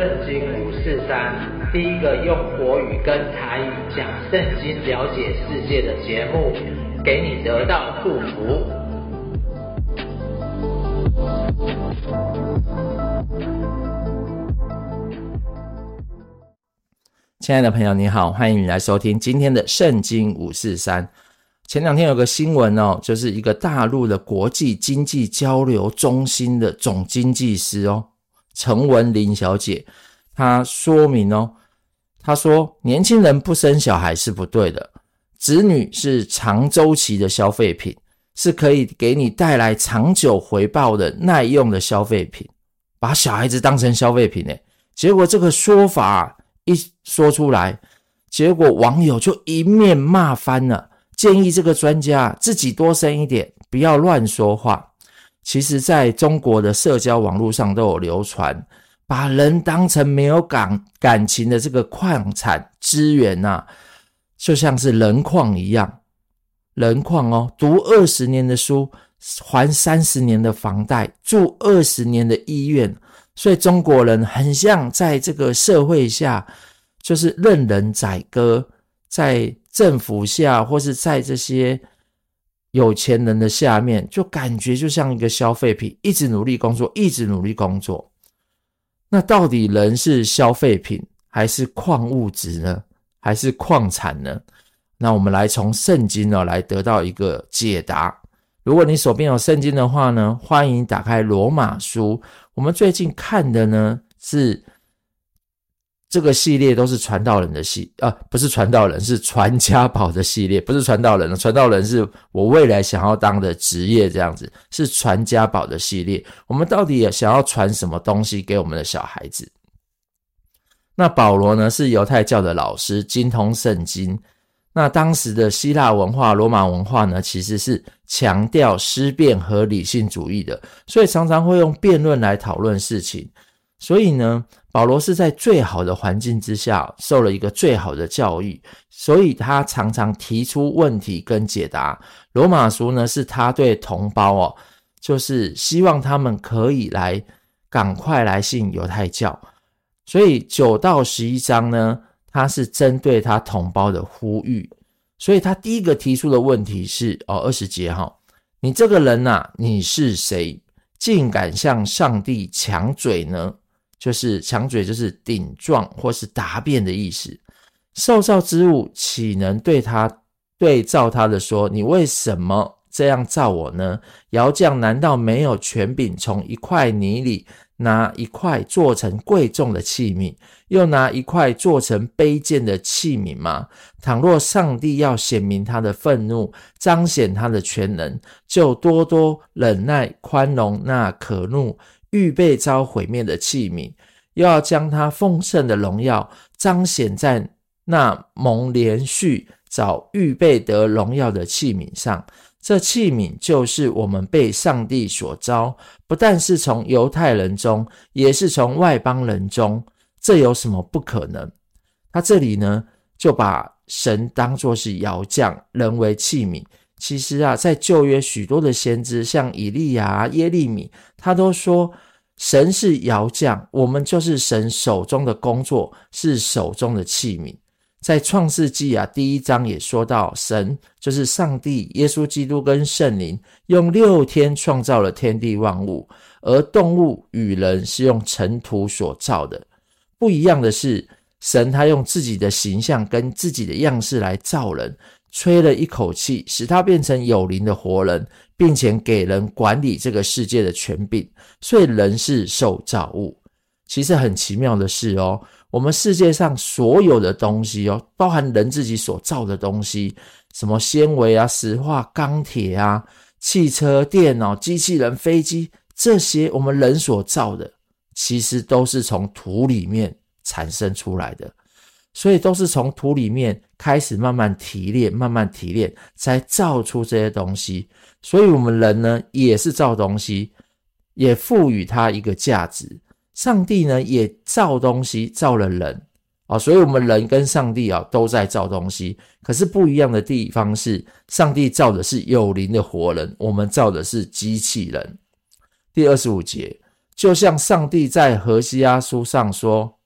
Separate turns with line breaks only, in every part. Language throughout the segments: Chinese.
圣经五四三，第一个用国语跟台语讲圣经、了解世界的节目，给你得到祝福。
亲爱的朋友，你好，欢迎你来收听今天的圣经五四三。前两天有个新闻哦，就是一个大陆的国际经济交流中心的总经济师哦，陈文玲小姐，她说明哦，她说年轻人不生小孩是不对的，子女是长周期的消费品，是可以给你带来长久回报的耐用的消费品，把小孩子当成消费品呢，结果这个说法一说出来，结果网友就一面骂翻了。建议这个专家自己多生一点，不要乱说话。其实，在中国的社交网络上都有流传，把人当成没有感感情的这个矿产资源呐、啊，就像是人矿一样。人矿哦，读二十年的书，还三十年的房贷，住二十年的医院，所以中国人很像在这个社会下，就是任人宰割，在。政府下，或是在这些有钱人的下面，就感觉就像一个消费品，一直努力工作，一直努力工作。那到底人是消费品，还是矿物质呢？还是矿产呢？那我们来从圣经呢来得到一个解答。如果你手边有圣经的话呢，欢迎打开罗马书。我们最近看的呢是。这个系列都是传道人的系啊，不是传道人，是传家宝的系列，不是传道人，传道人是我未来想要当的职业，这样子是传家宝的系列。我们到底也想要传什么东西给我们的小孩子？那保罗呢，是犹太教的老师，精通圣经。那当时的希腊文化、罗马文化呢，其实是强调思辨和理性主义的，所以常常会用辩论来讨论事情。所以呢，保罗是在最好的环境之下受了一个最好的教育，所以他常常提出问题跟解答。罗马书呢，是他对同胞哦，就是希望他们可以来赶快来信犹太教。所以九到十一章呢，他是针对他同胞的呼吁。所以他第一个提出的问题是哦，二十节哈，你这个人呐、啊，你是谁，竟敢向上帝抢嘴呢？就是强嘴，就是顶撞或是答辩的意思。受造之物岂能对他对照他的说：“你为什么这样造我呢？”窑匠难道没有权柄从一块泥里拿一块做成贵重的器皿，又拿一块做成卑贱的器皿吗？倘若上帝要显明他的愤怒，彰显他的全能，就多多忍耐宽容那可怒。预备遭毁灭的器皿，又要将他丰盛的荣耀彰显在那蒙连续找预备得荣耀的器皿上。这器皿就是我们被上帝所召，不但是从犹太人中，也是从外邦人中。这有什么不可能？他这里呢，就把神当作是窑匠，人为器皿。其实啊，在旧约许多的先知，像以利亚、耶利米，他都说神是窑匠，我们就是神手中的工作，是手中的器皿。在创世纪啊，第一章也说到，神就是上帝，耶稣基督跟圣灵用六天创造了天地万物，而动物与人是用尘土所造的。不一样的是，神他用自己的形象跟自己的样式来造人。吹了一口气，使他变成有灵的活人，并且给人管理这个世界的权柄。所以人是受造物。其实很奇妙的是哦，我们世界上所有的东西哦，包含人自己所造的东西，什么纤维啊、石化、钢铁啊、汽车、电脑、机器人、飞机，这些我们人所造的，其实都是从土里面产生出来的。所以都是从土里面开始慢慢提炼，慢慢提炼，才造出这些东西。所以我们人呢，也是造东西，也赋予它一个价值。上帝呢，也造东西，造了人啊。所以我们人跟上帝啊，都在造东西。可是不一样的地方是，上帝造的是有灵的活人，我们造的是机器人。第二十五节。就像上帝在何西阿书上说：“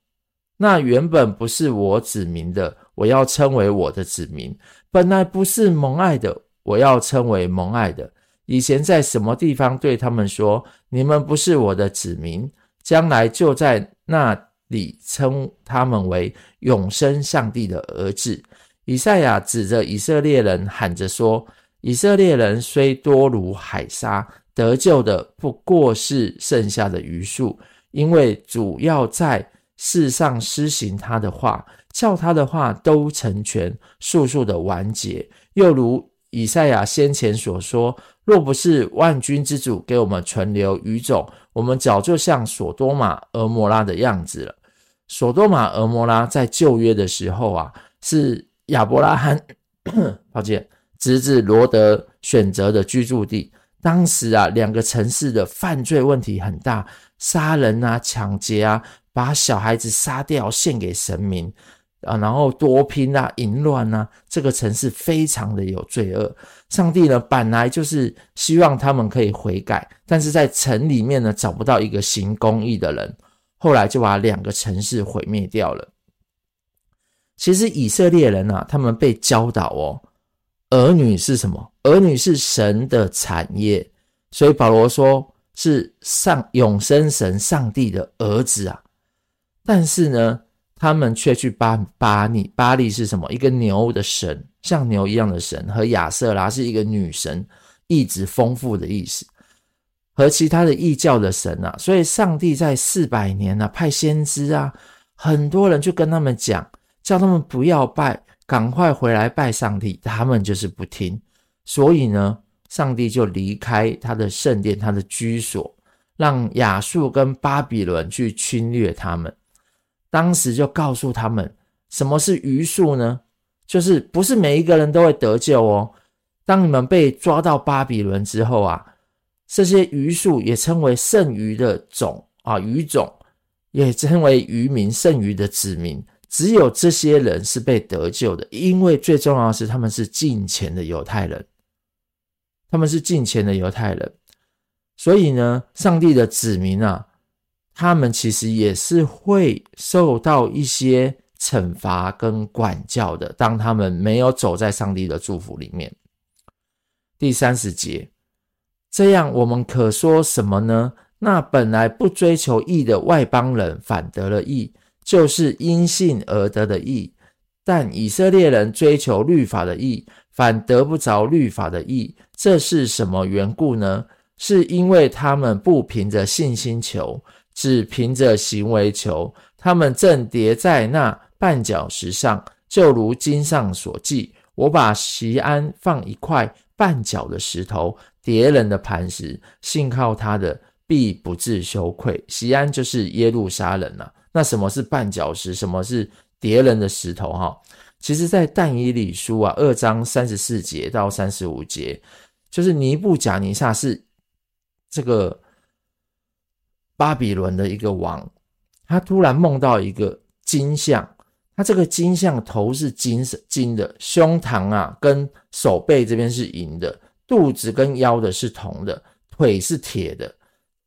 那原本不是我指明的，我要称为我的子民；本来不是蒙爱的，我要称为蒙爱的。以前在什么地方对他们说：你们不是我的子民，将来就在那里称他们为永生上帝的儿子。”以赛亚指着以色列人喊着说：“以色列人虽多如海沙。”得救的不过是剩下的余数，因为主要在世上施行他的话，叫他的话都成全，速速的完结。又如以赛亚先前所说：“若不是万军之主给我们存留余种，我们早就像所多玛、蛾摩拉的样子了。”所多玛、蛾摩拉在旧约的时候啊，是亚伯拉罕，抱歉，侄子罗德选择的居住地。当时啊，两个城市的犯罪问题很大，杀人啊、抢劫啊，把小孩子杀掉献给神明啊，然后多拼啊、淫乱啊，这个城市非常的有罪恶。上帝呢，本来就是希望他们可以悔改，但是在城里面呢，找不到一个行公义的人，后来就把两个城市毁灭掉了。其实以色列人啊，他们被教导哦。儿女是什么？儿女是神的产业，所以保罗说是上永生神上帝的儿子啊。但是呢，他们却去巴巴利，巴利是什么？一个牛的神，像牛一样的神，和亚瑟拉是一个女神，意指丰富的意思，和其他的异教的神啊。所以上帝在四百年啊，派先知啊，很多人去跟他们讲，叫他们不要拜。赶快回来拜上帝，他们就是不听，所以呢，上帝就离开他的圣殿，他的居所，让亚述跟巴比伦去侵略他们。当时就告诉他们，什么是余数呢？就是不是每一个人都会得救哦。当你们被抓到巴比伦之后啊，这些余数也称为剩余的种啊，余种也称为余民，剩余的子民。只有这些人是被得救的，因为最重要的是他们是敬前的犹太人，他们是敬前的犹太人，所以呢，上帝的子民啊，他们其实也是会受到一些惩罚跟管教的，当他们没有走在上帝的祝福里面。第三十节，这样我们可说什么呢？那本来不追求义的外邦人反得了义。就是因信而得的义，但以色列人追求律法的义，反得不着律法的义。这是什么缘故呢？是因为他们不凭着信心求，只凭着行为求。他们正叠在那绊脚石上，就如经上所记：我把席安放一块绊脚的石头，叠人的磐石，信靠他的必不致羞愧。席安就是耶路撒冷啊。那什么是绊脚石？什么是叠人的石头？哈，其实，在但以理书啊，二章三十四节到三十五节，就是尼布甲尼撒是这个巴比伦的一个王，他突然梦到一个金像，他这个金像头是金色金的，胸膛啊跟手背这边是银的，肚子跟腰的是铜的，腿是铁的，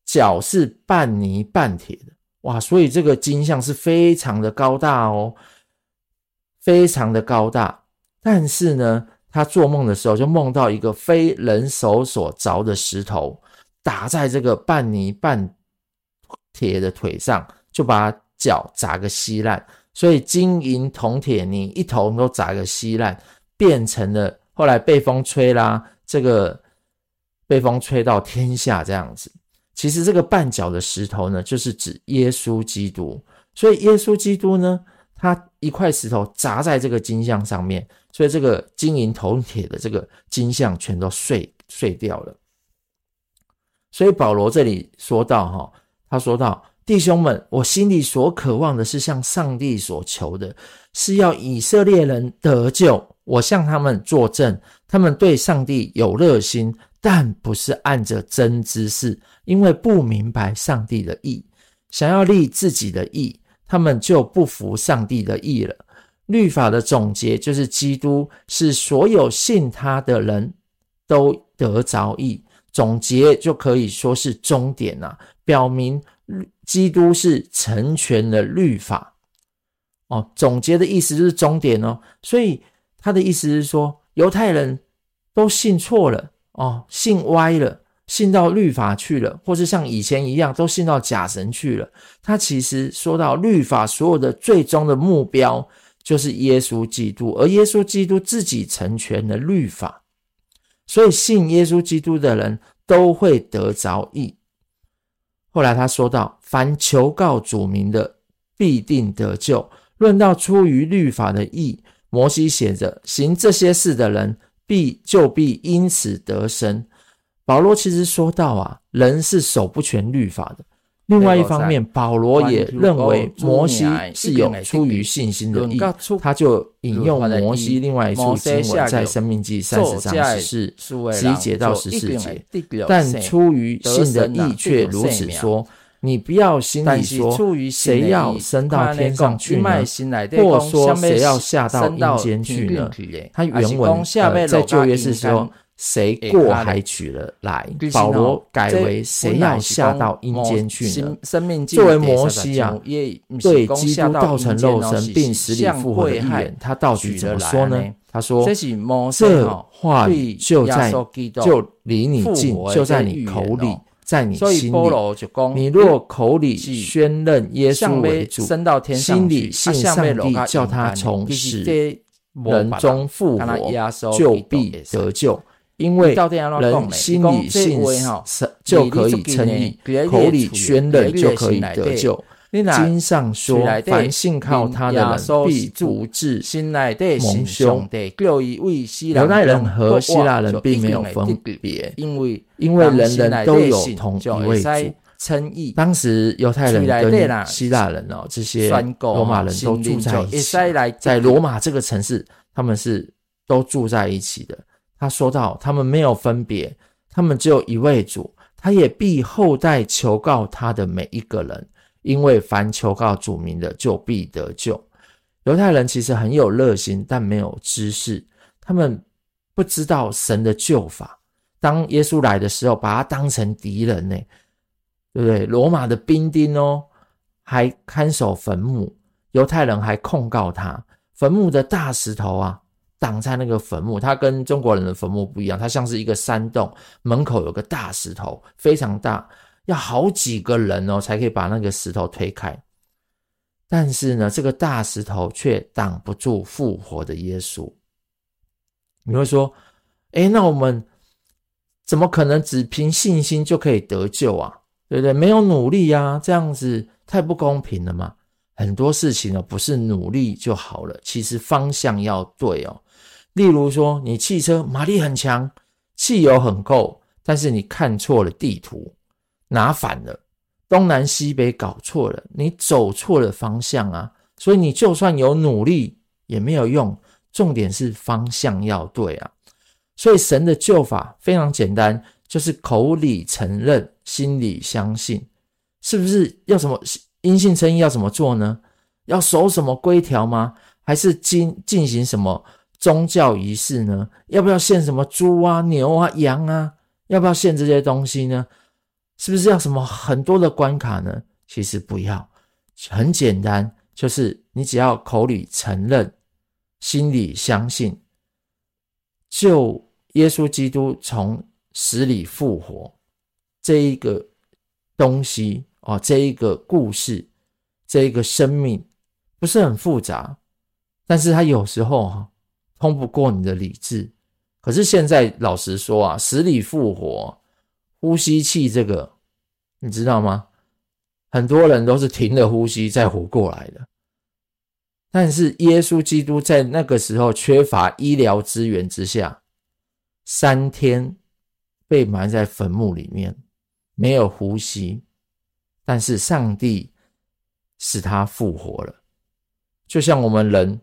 脚是半泥半铁的。哇，所以这个金像是非常的高大哦，非常的高大。但是呢，他做梦的时候就梦到一个非人手所凿的石头打在这个半泥半铁的腿上，就把脚砸个稀烂。所以金银铜铁泥一头都砸个稀烂，变成了后来被风吹啦，这个被风吹到天下这样子。其实这个绊脚的石头呢，就是指耶稣基督。所以耶稣基督呢，他一块石头砸在这个金像上面，所以这个金银铜铁的这个金像全都碎碎掉了。所以保罗这里说到哈，他说到弟兄们，我心里所渴望的是向上帝所求的，是要以色列人得救。我向他们作证，他们对上帝有热心。但不是按着真知识，因为不明白上帝的意，想要立自己的意，他们就不服上帝的意了。律法的总结就是基督是所有信他的人都得着义，总结就可以说是终点呐、表明基督是成全了律法。哦，总结的意思就是终点哦。所以他的意思是说，犹太人都信错了哦，信歪了，信到律法去了，或是像以前一样都信到假神去了。他其实说到律法所有的最终的目标就是耶稣基督，而耶稣基督自己成全了律法，所以信耶稣基督的人都会得着义。后来他说到，凡求告主名的，必定得救。论到出于律法的义，摩西写着：行这些事的人，必就必因此得生。保罗其实说到啊，人是守不全律法的。另外一方面，保罗也认为摩西是有出于信心的义，他就引用摩西另外一处经文，在生命记三十章十四十一节到十四节。但出于信的意却如此说。你不要心里说，谁要升到天上去呢？或说谁要下到阴间去呢？他原文在旧约是说，谁过海取了来，保罗改为谁要下到阴间去呢？作为摩西啊，对基督道成肉身并死里复活的预言，他到底怎么说呢？他说：“这话语就在就离你近，就在你口里。”在你心里，你若口里宣认耶稣为主，心里信上帝叫他从死人中复活，就必得救。因为人心理信神就可以称义，口里宣认就可以得救。经上说，凡信靠他的人必不致蒙凶。犹太人和希腊人并没有分别，因为因为人人都有同一位主。当时犹太人跟希腊人哦，这些罗马人都住在一起，在罗马这个城市，他们是都住在一起的。他说到，他们没有分别，他们只有一位主，他也必后代求告他的每一个人。因为凡求告主名的，就必得救。犹太人其实很有热心，但没有知识，他们不知道神的救法。当耶稣来的时候，把他当成敌人呢，对不对？罗马的兵丁哦，还看守坟墓，犹太人还控告他，坟墓的大石头啊，挡在那个坟墓。它跟中国人的坟墓不一样，它像是一个山洞，门口有个大石头，非常大。要好几个人哦，才可以把那个石头推开。但是呢，这个大石头却挡不住复活的耶稣。你会说，诶，那我们怎么可能只凭信心就可以得救啊？对不对？没有努力啊，这样子太不公平了嘛。很多事情呢，不是努力就好了，其实方向要对哦。例如说，你汽车马力很强，汽油很够，但是你看错了地图。拿反了，东南西北搞错了，你走错了方向啊！所以你就算有努力也没有用，重点是方向要对啊！所以神的救法非常简单，就是口里承认，心里相信，是不是？要什么因信称义要怎么做呢？要守什么规条吗？还是进进行什么宗教仪式呢？要不要献什么猪啊、牛啊、羊啊？要不要献这些东西呢？是不是要什么很多的关卡呢？其实不要，很简单，就是你只要口里承认，心里相信，就耶稣基督从死里复活这一个东西哦，这一个故事，这一个生命不是很复杂，但是它有时候哈通不过你的理智。可是现在老实说啊，死里复活。呼吸器这个，你知道吗？很多人都是停了呼吸再活过来的。但是耶稣基督在那个时候缺乏医疗资源之下，三天被埋在坟墓里面，没有呼吸。但是上帝使他复活了，就像我们人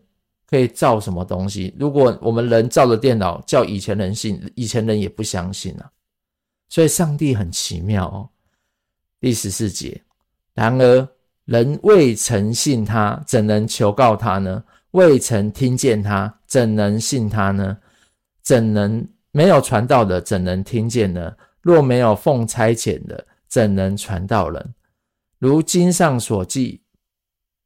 可以造什么东西？如果我们人造的电脑叫以前人信，以前人也不相信啊。所以上帝很奇妙哦。第十四节，然而人未曾信他，怎能求告他呢？未曾听见他，怎能信他呢？怎能没有传道的，怎能听见呢？若没有奉差遣的，怎能传道人？如经上所记，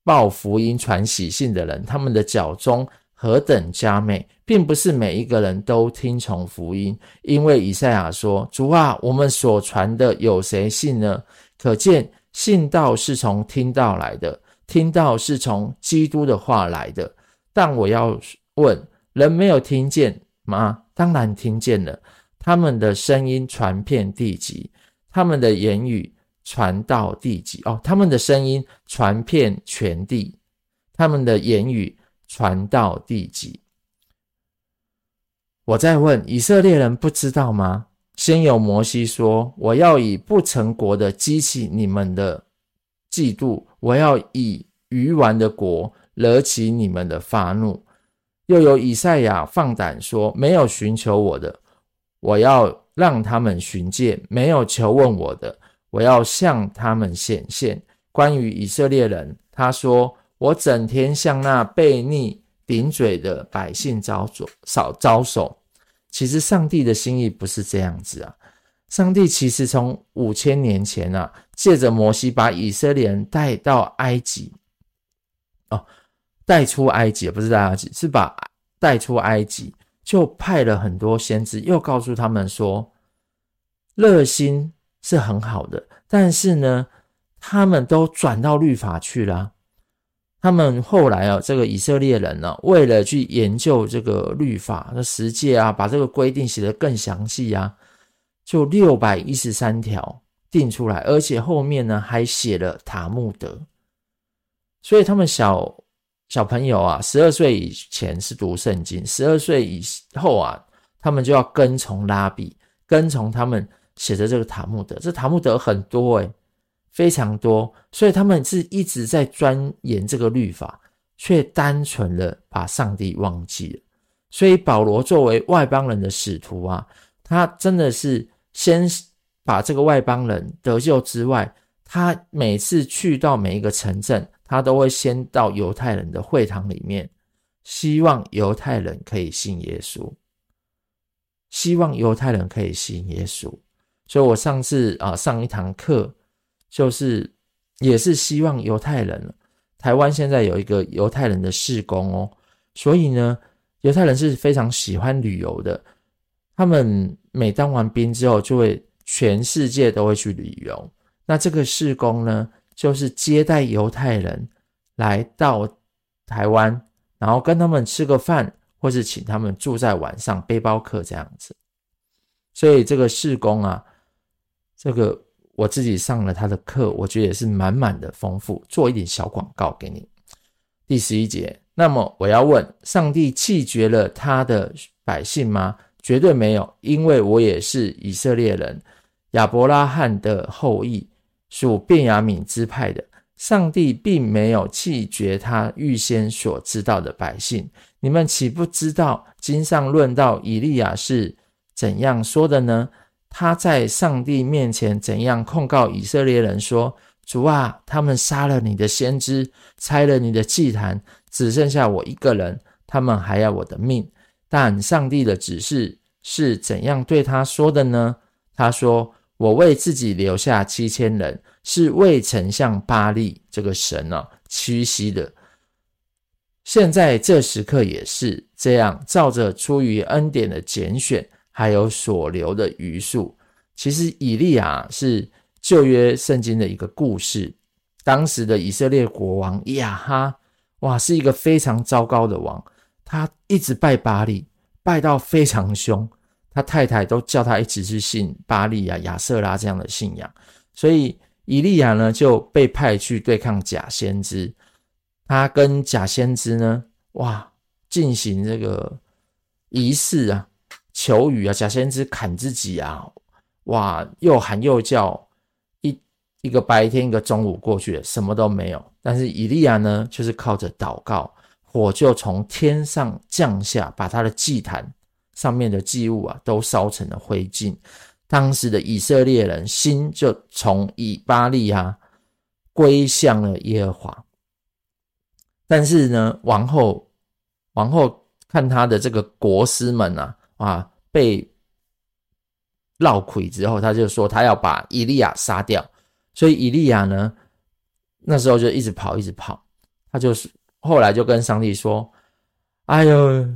报福音传喜信的人，他们的脚踪何等佳美，并不是每一个人都听从福音，因为以赛亚说：“主啊，我们所传的有谁信呢？”可见信道是从听道来的，听道是从基督的话来的。但我要问，人没有听见吗？当然听见了，他们的声音传遍地极，他们的言语。传到地极哦，他们的声音传遍全地，他们的言语传到地极。我在问以色列人不知道吗？先有摩西说：“我要以不成国的激起你们的嫉妒，我要以愚顽的国惹起你们的发怒。”又有以赛亚放胆说：“没有寻求我的，我要让他们寻见；没有求问我的。”我要向他们显现。关于以色列人，他说：“我整天向那悖逆顶嘴的百姓招手，少招手。”其实上帝的心意不是这样子啊！上帝其实从五千年前啊，借着摩西把以色列人带到埃及，哦，带出埃及，不是带埃及，是把带出埃及，就派了很多先知，又告诉他们说：“热心。”是很好的，但是呢，他们都转到律法去了。他们后来啊，这个以色列人呢、为了去研究这个律法的十诫啊，把这个规定写得更详细啊，就六百一十三条定出来，而且后面呢还写了塔木德。所以他们小小朋友啊，十二岁以前是读圣经，十二岁以后啊，他们就要跟从拉比，跟从他们。写的这个塔木德，这塔木德很多诶，非常多，所以他们是一直在钻研这个律法，却单纯的把上帝忘记了。所以保罗作为外邦人的使徒啊，他真的是先把这个外邦人得救之外，他每次去到每一个城镇，他都会先到犹太人的会堂里面，希望犹太人可以信耶稣，希望犹太人可以信耶稣。所以我上次啊上一堂课，就是也是希望犹太人，台湾现在有一个犹太人的事工哦，所以呢，犹太人是非常喜欢旅游的，他们每当完兵之后，就会全世界都会去旅游。那这个事工呢，就是接待犹太人来到台湾，然后跟他们吃个饭，或是请他们住在晚上背包客这样子。所以这个事工啊。这个我自己上了他的课，我觉得也是满满的丰富。做一点小广告给你。第十一节，那么我要问：上帝弃绝了他的百姓吗？绝对没有，因为我也是以色列人，亚伯拉罕的后裔，属便雅悯支派的。上帝并没有弃绝他预先所知道的百姓。你们岂不知道经上论到以利亚是怎样说的呢？他在上帝面前怎样控告以色列人说：“主啊，他们杀了你的先知，拆了你的祭坛，只剩下我一个人，他们还要我的命。”但上帝的指示是怎样对他说的呢？他说：“我为自己留下七千人，是未曾向巴力这个神啊屈膝的。现在这时刻也是这样，照着出于恩典的拣选。”还有所留的余数，其实以利亚是旧约圣经的一个故事。当时的以色列国王亚哈，哇，是一个非常糟糕的王，他一直拜巴力，拜到非常凶。他太太都叫他一直去信巴力啊、亚舍拉这样的信仰。所以以利亚呢就被派去对抗假先知。他跟假先知呢，哇，进行这个仪式啊。求雨啊，假先知砍自己啊，哇，又喊又叫，一一个白天一个中午过去了，什么都没有。但是以利亚呢，就是靠着祷告，火就从天上降下，把他的祭坛上面的祭物啊都烧成了灰烬。当时的以色列人心就从以巴力啊归向了耶和华。但是呢，王后王后看他的这个国师们啊。啊，被闹亏之后，他就说他要把以利亚杀掉，所以以利亚呢那时候就一直跑，一直跑。他就是后来就跟上帝说：“哎呦，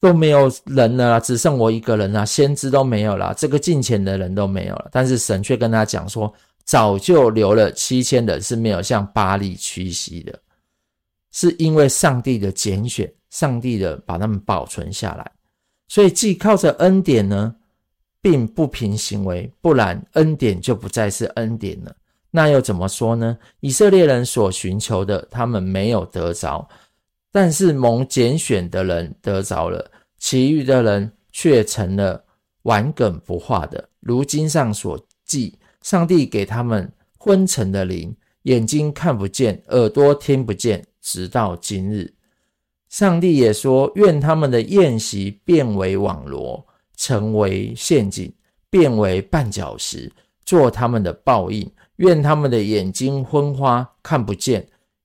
都没有人了，只剩我一个人了，先知都没有了，这个近前的人都没有了。”但是神却跟他讲说：“早就留了七千人，是没有向巴力屈膝的，是因为上帝的拣选，上帝的把他们保存下来。所以既靠着恩典呢，并不凭行为，不然恩典就不再是恩典了。”那又怎么说呢？以色列人所寻求的，他们没有得着；但是蒙拣选的人得着了，其余的人却成了顽梗不化的。如经上所记，上帝给他们昏沉的灵，眼睛看不见，耳朵听不见，直到今日。上帝也说：愿他们的宴席变为网罗，成为陷阱，变为绊脚石，做他们的报应。愿他们的眼睛昏花，看不见；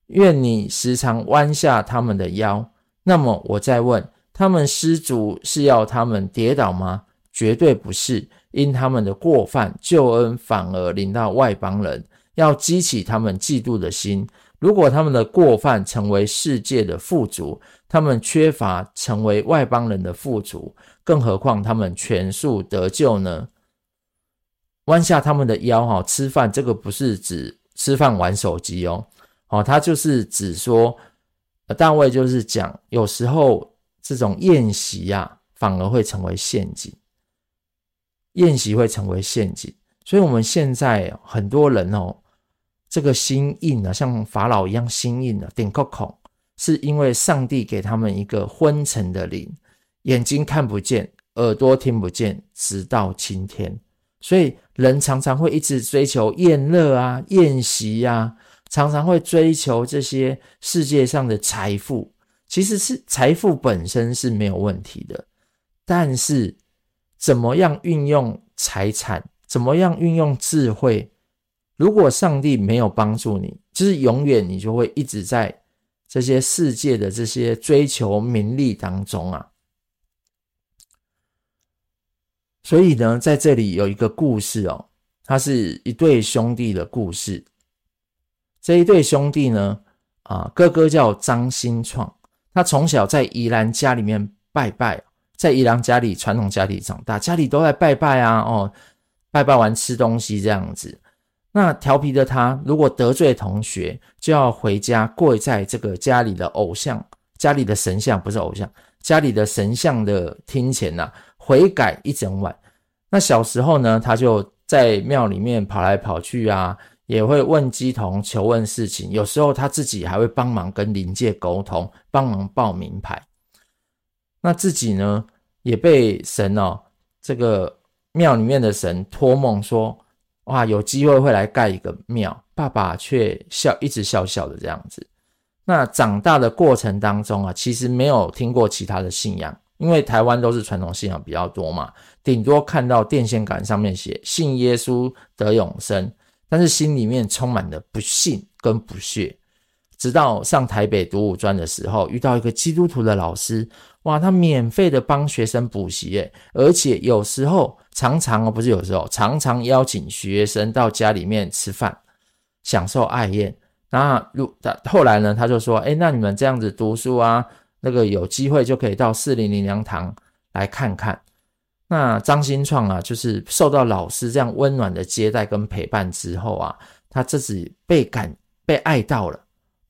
愿你时常弯下他们的腰。那么我再问：他们失足是要他们跌倒吗？绝对不是，因他们的过犯，救恩反而临到外邦人，要激起他们嫉妒的心。如果他们的过犯成为世界的富足，他们缺乏成为外邦人的富足，更何况他们全数得救呢？弯下他们的腰，哈，吃饭这个不是指吃饭玩手机哦，哦，他就是指说，大卫就是讲，有时候这种宴席呀，反而会成为陷阱，宴席会成为陷阱，所以我们现在很多人哦，这个心硬啊，像法老一样心硬的，顶个孔，是因为上帝给他们一个昏沉的灵，眼睛看不见，耳朵听不见，直到今天。所以人常常会一直追求宴乐啊、宴席啊，常常会追求这些世界上的财富。其实是财富本身是没有问题的，但是怎么样运用财产，怎么样运用智慧，如果上帝没有帮助你，就是永远你就会一直在这些世界的这些追求名利当中啊。所以呢，在这里有一个故事哦，他是一对兄弟的故事。这一对兄弟呢，啊，哥哥叫张新创，他从小在宜兰家里面拜拜，在宜兰家里传统家里长大，家里都在拜拜啊，哦，拜拜完吃东西这样子。那调皮的他，如果得罪同学，就要回家跪在这个家里的偶像、家里的神像，不是偶像，家里的神像的厅前呐、啊。悔改一整晚。那小时候呢，他就在庙里面跑来跑去啊，也会问乩童求问事情。有时候他自己还会帮忙跟灵界沟通，帮忙报名牌。那自己呢，也被神哦，这个庙里面的神托梦说，哇，有机会会来盖一个庙。爸爸却笑，一直笑笑的这样子。那长大的过程当中啊，其实没有听过其他的信仰。因为台湾都是传统信仰比较多嘛，顶多看到电线杆上面写“信耶稣得永生”，但是心里面充满了不信跟不屑。直到上台北读五专的时候，遇到一个基督徒的老师，哇，他免费的帮学生补习耶，而且有时候常常哦，不是有时候，常常邀请学生到家里面吃饭，享受爱宴。那如他后来呢，他就说：“诶，那你们这样子读书啊？”那个有机会就可以到四零零粮堂来看看。那张新创啊，就是受到老师这样温暖的接待跟陪伴之后啊，他自己被感被爱到了。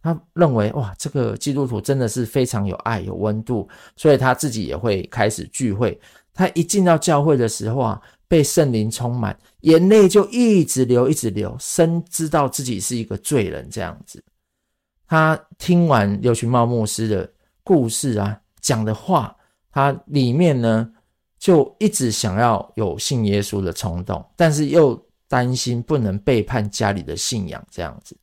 他认为哇，这个基督徒真的是非常有爱有温度，所以他自己也会开始聚会。他一进到教会的时候啊，被圣灵充满，眼泪就一直流一直流，深知道自己是一个罪人这样子。他听完刘群茂牧师的。故事啊，讲的话，他里面呢就一直想要有信耶稣的冲动，但是又担心不能背叛家里的信仰，这样子，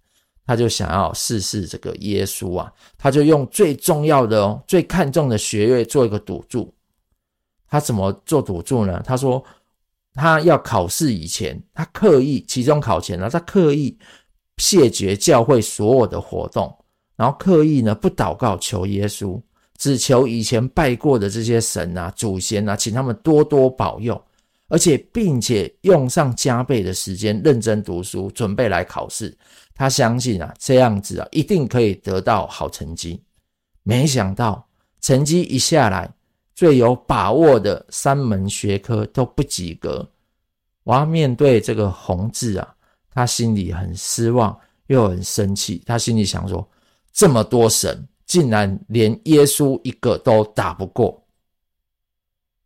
他就想要试试这个耶稣啊，他就用最重要的哦，最看重的学业做一个赌注。他怎么做赌注呢？他说他要考试以前，他刻意期中考前呢，他刻意谢绝教会所有的活动。然后刻意呢不祷告求耶稣，只求以前拜过的这些神啊、祖先啊，请他们多多保佑。而且并且用上加倍的时间认真读书，准备来考试。他相信啊，这样子啊，一定可以得到好成绩。没想到成绩一下来，最有把握的三门学科都不及格。我要，面对这个红字啊，他心里很失望，又很生气。他心里想说：这么多神，竟然连耶稣一个都打不过。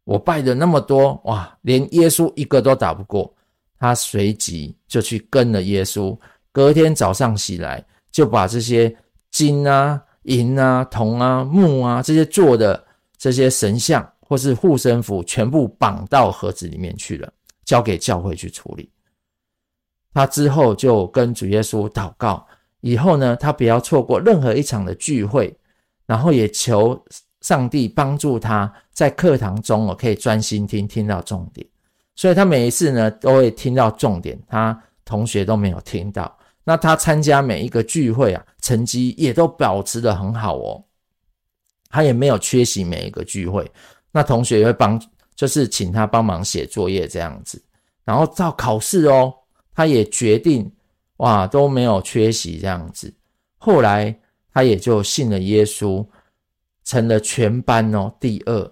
我拜的那么多，哇，连耶稣一个都打不过。他随即就去跟了耶稣。隔天早上起来，就把这些金啊、银啊、铜啊、木啊这些做的这些神像或是护身符，全部绑到盒子里面去了，交给教会去处理。他之后就跟主耶稣祷告，以后呢，他不要错过任何一场的聚会，然后也求。上帝帮助他在课堂中哦，可以专心听，听到重点。所以他每一次呢，都会听到重点，他同学都没有听到。那他参加每一个聚会啊，成绩也都保持得很好哦。他也没有缺席每一个聚会。那同学也会帮，就是请他帮忙写作业这样子。然后到考试哦，他也决定哇，都没有缺席这样子。后来他也就信了耶稣。成了全班哦第二。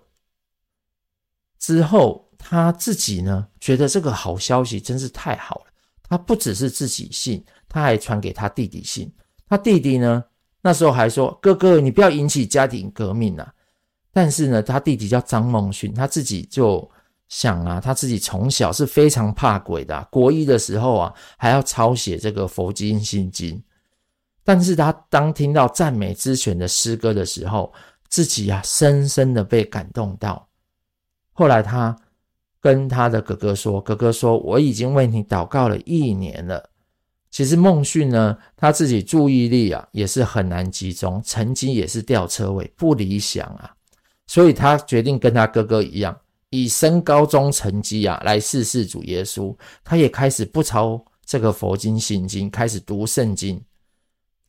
之后他自己呢，觉得这个好消息真是太好了。他不只是自己信，他还传给他弟弟信。他弟弟呢，那时候还说：“哥哥，你不要引起家庭革命啊。”但是呢，他弟弟叫张孟勋，他自己就想啊，他自己从小是非常怕鬼的。国一的时候啊，还要抄写这个佛经心经。但是他当听到赞美之泉的诗歌的时候，自己啊，深深的被感动到。后来他跟他的哥哥说：“哥哥说，我已经为你祷告了一年了。”其实孟训呢，他自己注意力啊也是很难集中，成绩也是吊车尾，不理想啊。所以他决定跟他哥哥一样，以升高中成绩啊来试试主耶稣。他也开始不抄这个佛经心经，开始读圣经。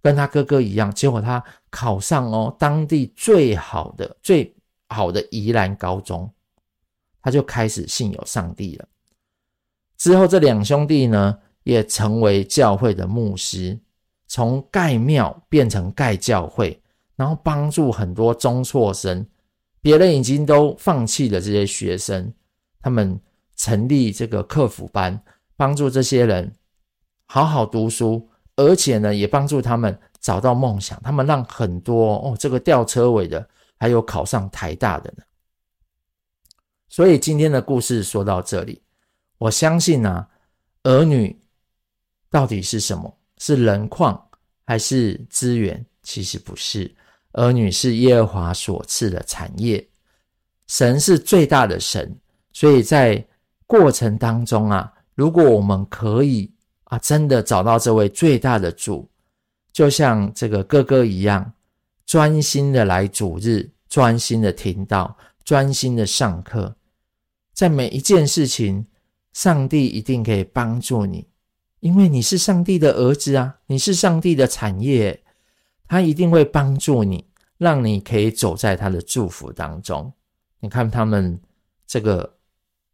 跟他哥哥一样，结果他考上哦，当地最好的、最好的宜兰高中，他就开始信有上帝了。之后，这两兄弟呢，也成为教会的牧师，从盖庙变成盖教会，然后帮助很多中辍生，别人已经都放弃了这些学生，他们成立这个课辅班，帮助这些人好好读书。而且呢，也帮助他们找到梦想。他们让很多哦，这个吊车尾的，还有考上台大的呢。所以今天的故事说到这里，我相信啊，儿女到底是什么？是人矿还是资源？其实不是，儿女是耶和华所赐的产业。神是最大的神，所以在过程当中啊，如果我们可以。啊，真的找到这位最大的主，就像这个哥哥一样，专心的来主日，专心的听道，专心的上课，在每一件事情，上帝一定可以帮助你，因为你是上帝的儿子啊，你是上帝的产业，他一定会帮助你，让你可以走在他的祝福当中。你看他们这个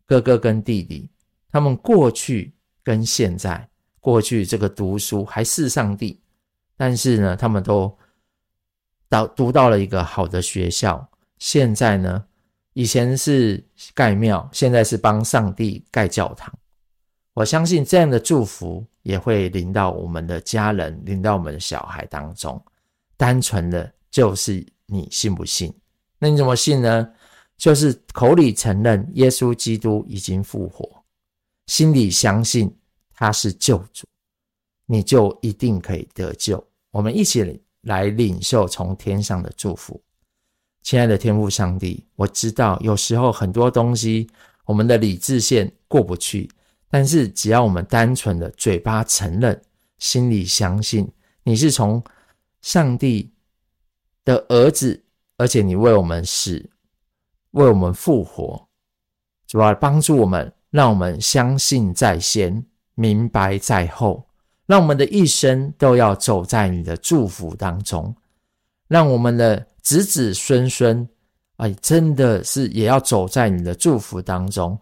哥哥跟弟弟，他们过去跟现在。过去这个读书还是上帝，但是呢，他们都到读到了一个好的学校。现在呢，以前是盖庙，现在是帮上帝盖教堂。我相信这样的祝福也会临到我们的家人，临到我们的小孩当中。单纯的就是你信不信？那你怎么信呢？就是口里承认耶稣基督已经复活，心里相信。他是救主，你就一定可以得救。我们一起来领受从天上的祝福。亲爱的天父上帝，我知道有时候很多东西我们的理智线过不去，但是只要我们单纯的嘴巴承认，心里相信你是从上帝的儿子，而且你为我们死，为我们复活，主要帮助我们，让我们相信在先。明白在后，让我们的一生都要走在你的祝福当中，让我们的子子孙孙，哎，真的是也要走在你的祝福当中。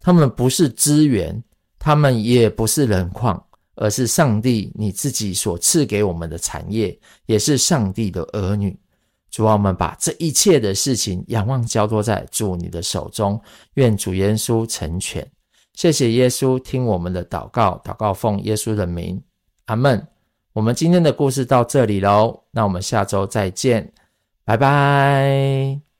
他们不是资源，他们也不是人矿，而是上帝你自己所赐给我们的产业，也是上帝的儿女。主啊，我们把这一切的事情仰望交托在主你的手中，愿主耶稣成全。谢谢耶稣，听我们的祷告，祷告奉耶稣的名，阿门。我们今天的故事到这里喽，那我们下周再见，拜拜。